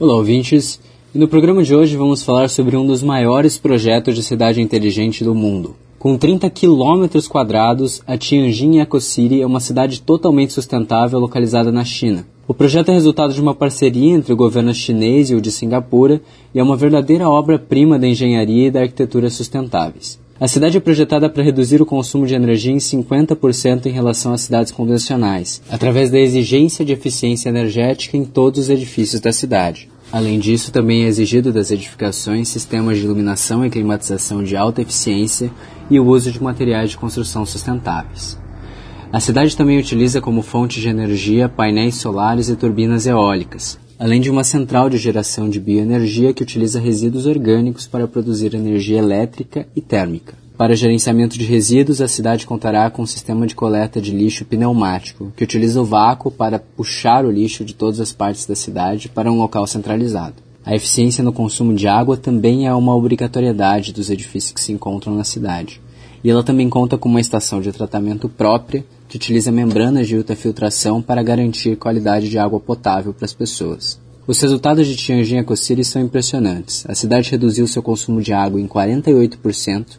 Olá, ouvintes! E no programa de hoje vamos falar sobre um dos maiores projetos de cidade inteligente do mundo. Com 30 quilômetros quadrados, a Tianjin Eco-City é uma cidade totalmente sustentável localizada na China. O projeto é resultado de uma parceria entre o governo chinês e o de Singapura e é uma verdadeira obra-prima da engenharia e da arquitetura sustentáveis. A cidade é projetada para reduzir o consumo de energia em 50% em relação às cidades convencionais, através da exigência de eficiência energética em todos os edifícios da cidade. Além disso, também é exigido das edificações sistemas de iluminação e climatização de alta eficiência e o uso de materiais de construção sustentáveis. A cidade também utiliza como fonte de energia painéis solares e turbinas eólicas, além de uma central de geração de bioenergia que utiliza resíduos orgânicos para produzir energia elétrica e térmica. Para gerenciamento de resíduos, a cidade contará com um sistema de coleta de lixo pneumático, que utiliza o vácuo para puxar o lixo de todas as partes da cidade para um local centralizado. A eficiência no consumo de água também é uma obrigatoriedade dos edifícios que se encontram na cidade. E ela também conta com uma estação de tratamento própria que utiliza membranas de ultrafiltração para garantir qualidade de água potável para as pessoas. Os resultados de Tianjin Eco-City são impressionantes. A cidade reduziu seu consumo de água em 48%,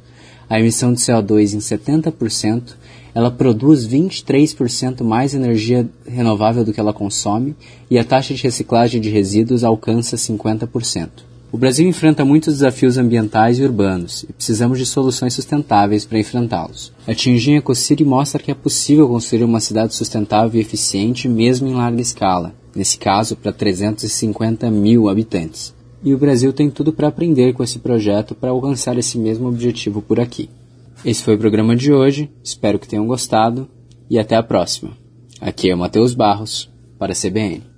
a emissão de CO2 em 70%, ela produz 23% mais energia renovável do que ela consome e a taxa de reciclagem de resíduos alcança 50%. O Brasil enfrenta muitos desafios ambientais e urbanos e precisamos de soluções sustentáveis para enfrentá-los. A Tianjin EcoCity mostra que é possível construir uma cidade sustentável e eficiente mesmo em larga escala, nesse caso para 350 mil habitantes e o Brasil tem tudo para aprender com esse projeto para alcançar esse mesmo objetivo por aqui. Esse foi o programa de hoje, espero que tenham gostado e até a próxima. Aqui é o Matheus Barros, para a CBN.